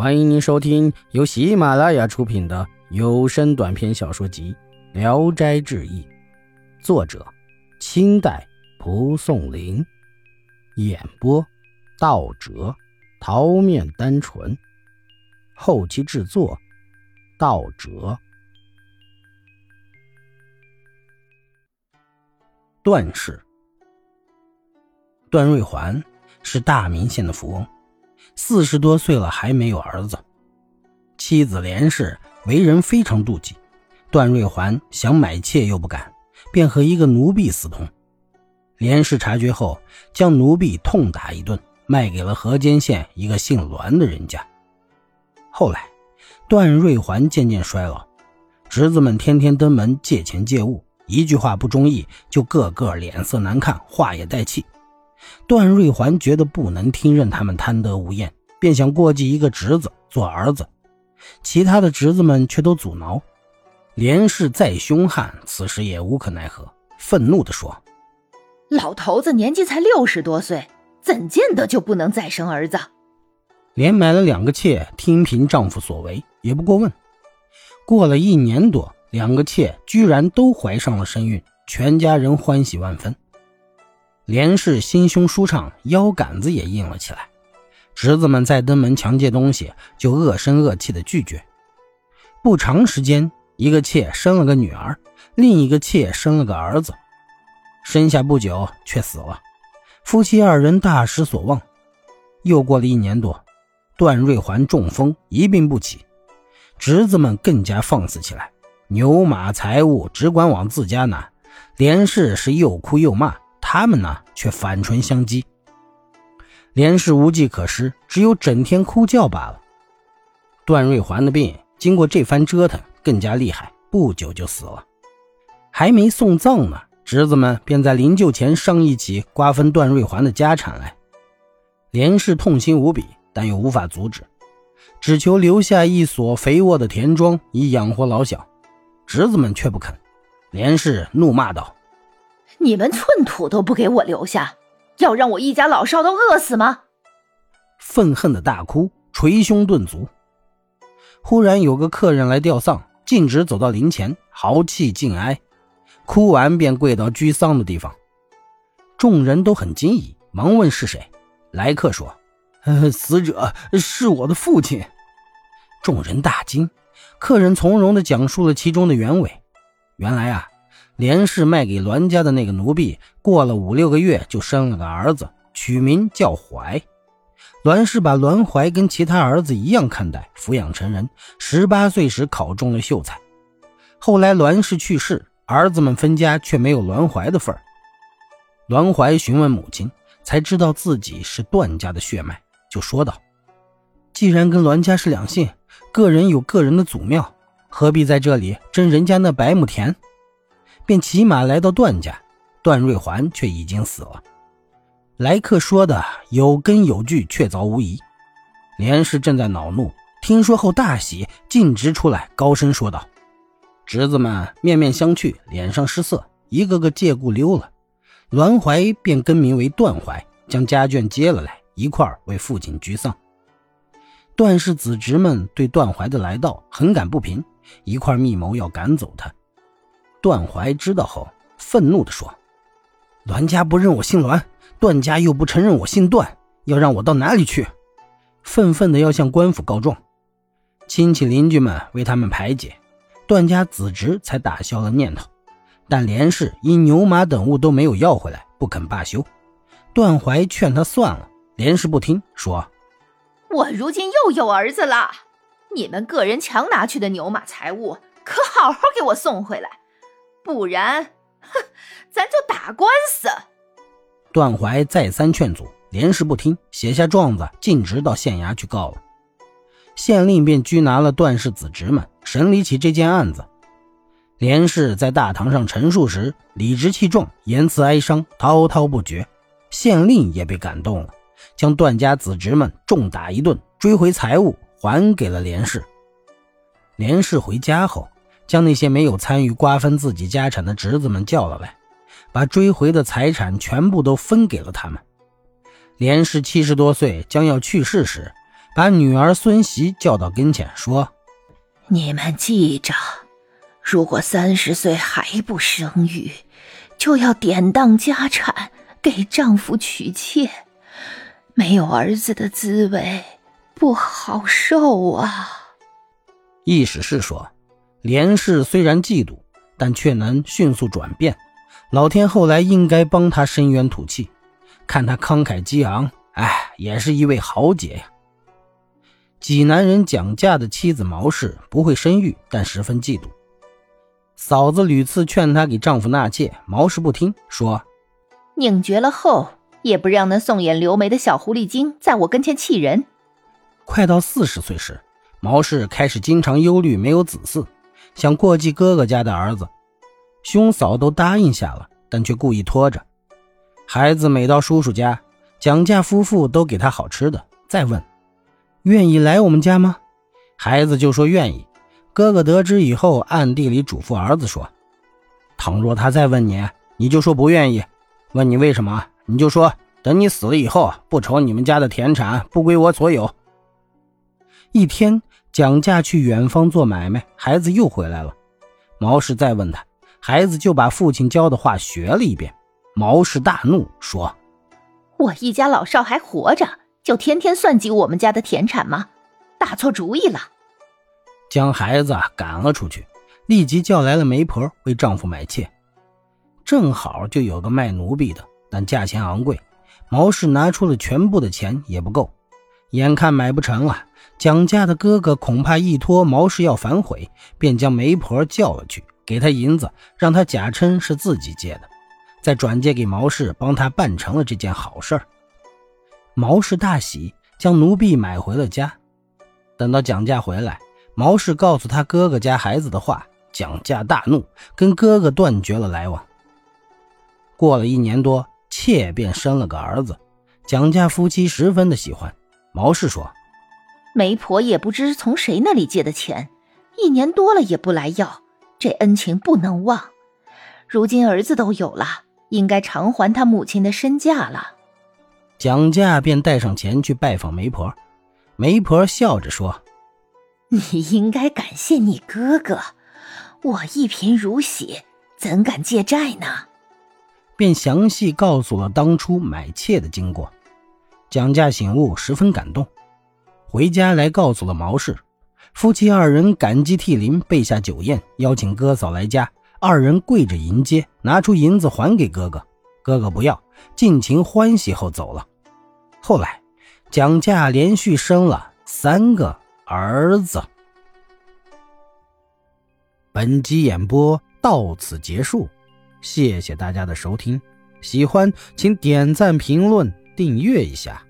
欢迎您收听由喜马拉雅出品的有声短篇小说集《聊斋志异》，作者：清代蒲松龄，演播：道哲、桃面单纯，后期制作：道哲。段氏，段瑞环是大名县的富翁。四十多岁了还没有儿子，妻子连氏为人非常妒忌，段瑞环想买妾又不敢，便和一个奴婢私通。连氏察觉后，将奴婢痛打一顿，卖给了河间县一个姓栾的人家。后来，段瑞环渐渐衰老，侄子们天天登门借钱借物，一句话不中意就个个脸色难看，话也带气。段瑞环觉得不能听任他们贪得无厌，便想过继一个侄子做儿子。其他的侄子们却都阻挠。连氏再凶悍，此时也无可奈何，愤怒地说：“老头子年纪才六十多岁，怎见得就不能再生儿子？”连买了两个妾，听凭丈夫所为，也不过问。过了一年多，两个妾居然都怀上了身孕，全家人欢喜万分。连氏心胸舒畅，腰杆子也硬了起来。侄子们再登门强借东西，就恶声恶气的拒绝。不长时间，一个妾生了个女儿，另一个妾生了个儿子。生下不久却死了，夫妻二人大失所望。又过了一年多，段瑞环中风一病不起，侄子们更加放肆起来，牛马财物只管往自家拿。连氏是又哭又骂。他们呢，却反唇相讥。连氏无计可施，只有整天哭叫罢了。段瑞环的病经过这番折腾，更加厉害，不久就死了。还没送葬呢，侄子们便在灵柩前商议起瓜分段瑞环的家产来。连氏痛心无比，但又无法阻止，只求留下一所肥沃的田庄以养活老小。侄子们却不肯。连氏怒骂道。你们寸土都不给我留下，要让我一家老少都饿死吗？愤恨的大哭，捶胸顿足。忽然有个客人来吊丧，径直走到灵前，豪气尽哀，哭完便跪到居丧的地方。众人都很惊疑，忙问是谁。来客说：“呃，死者是我的父亲。”众人大惊，客人从容地讲述了其中的原委。原来啊。连氏卖给栾家的那个奴婢，过了五六个月就生了个儿子，取名叫怀。栾氏把栾怀跟其他儿子一样看待，抚养成人。十八岁时考中了秀才。后来栾氏去世，儿子们分家，却没有栾怀的份儿。栾怀询问母亲，才知道自己是段家的血脉，就说道：“既然跟栾家是两姓，个人有个人的祖庙，何必在这里争人家那百亩田？”便骑马来到段家，段瑞环却已经死了。来客说的有根有据，确凿无疑。连氏正在恼怒，听说后大喜，径直出来，高声说道：“侄子们面面相觑，脸上失色，一个个借故溜了。栾怀便更名为段怀，将家眷接了来，一块为父亲居丧。段氏子侄们对段怀的来到很感不平，一块密谋要赶走他。”段怀知道后，愤怒地说：“栾家不认我姓栾，段家又不承认我姓段，要让我到哪里去？”愤愤地要向官府告状。亲戚邻居们为他们排解，段家子侄才打消了念头。但连氏因牛马等物都没有要回来，不肯罢休。段怀劝他算了，连氏不听，说：“我如今又有儿子了，你们个人强拿去的牛马财物，可好好给我送回来。”不然，哼，咱就打官司。段怀再三劝阻，连氏不听，写下状子，径直到县衙去告了。县令便拘拿了段氏子侄们，审理起这件案子。连氏在大堂上陈述时，理直气壮，言辞哀伤，滔滔不绝。县令也被感动了，将段家子侄们重打一顿，追回财物，还给了连氏。连氏回家后。将那些没有参与瓜分自己家产的侄子们叫了来，把追回的财产全部都分给了他们。连氏七十多岁将要去世时，把女儿孙媳叫到跟前，说：“你们记着，如果三十岁还不生育，就要典当家产给丈夫娶妾。没有儿子的滋味不好受啊。”意思是说，连氏虽然嫉妒，但却能迅速转变。老天后来应该帮他伸冤吐气，看他慷慨激昂，哎，也是一位豪杰呀。济南人蒋家的妻子毛氏不会生育，但十分嫉妒。嫂子屡次劝她给丈夫纳妾，毛氏不听，说：“宁绝了后，也不让那送眼留眉的小狐狸精在我跟前气人。”快到四十岁时，毛氏开始经常忧虑没有子嗣，想过继哥哥家的儿子。兄嫂都答应下了，但却故意拖着。孩子每到叔叔家，蒋家夫妇都给他好吃的，再问。愿意来我们家吗？孩子就说愿意。哥哥得知以后，暗地里嘱咐儿子说：“倘若他再问你，你就说不愿意。问你为什么，你就说等你死了以后，不愁你们家的田产不归我所有。”一天，蒋嫁去远方做买卖，孩子又回来了。毛氏再问他，孩子就把父亲教的话学了一遍。毛氏大怒，说：“我一家老少还活着。”就天天算计我们家的田产吗？打错主意了，将孩子赶了出去，立即叫来了媒婆为丈夫买妾。正好就有个卖奴婢的，但价钱昂贵，毛氏拿出了全部的钱也不够。眼看买不成了，蒋家的哥哥恐怕一拖毛氏要反悔，便将媒婆叫了去，给他银子，让他假称是自己借的，再转借给毛氏，帮他办成了这件好事儿。毛氏大喜，将奴婢买回了家。等到蒋家回来，毛氏告诉他哥哥家孩子的话，蒋家大怒，跟哥哥断绝了来往。过了一年多，妾便生了个儿子，蒋家夫妻十分的喜欢。毛氏说：“媒婆也不知从谁那里借的钱，一年多了也不来要，这恩情不能忘。如今儿子都有了，应该偿还他母亲的身价了。”蒋家便带上钱去拜访媒婆，媒婆笑着说：“你应该感谢你哥哥，我一贫如洗，怎敢借债呢？”便详细告诉了当初买妾的经过。蒋家醒悟，十分感动，回家来告诉了毛氏。夫妻二人感激涕零，备下酒宴，邀请哥嫂来家。二人跪着迎接，拿出银子还给哥哥，哥哥不要，尽情欢喜后走了。后来，蒋家连续生了三个儿子。本集演播到此结束，谢谢大家的收听。喜欢请点赞、评论、订阅一下。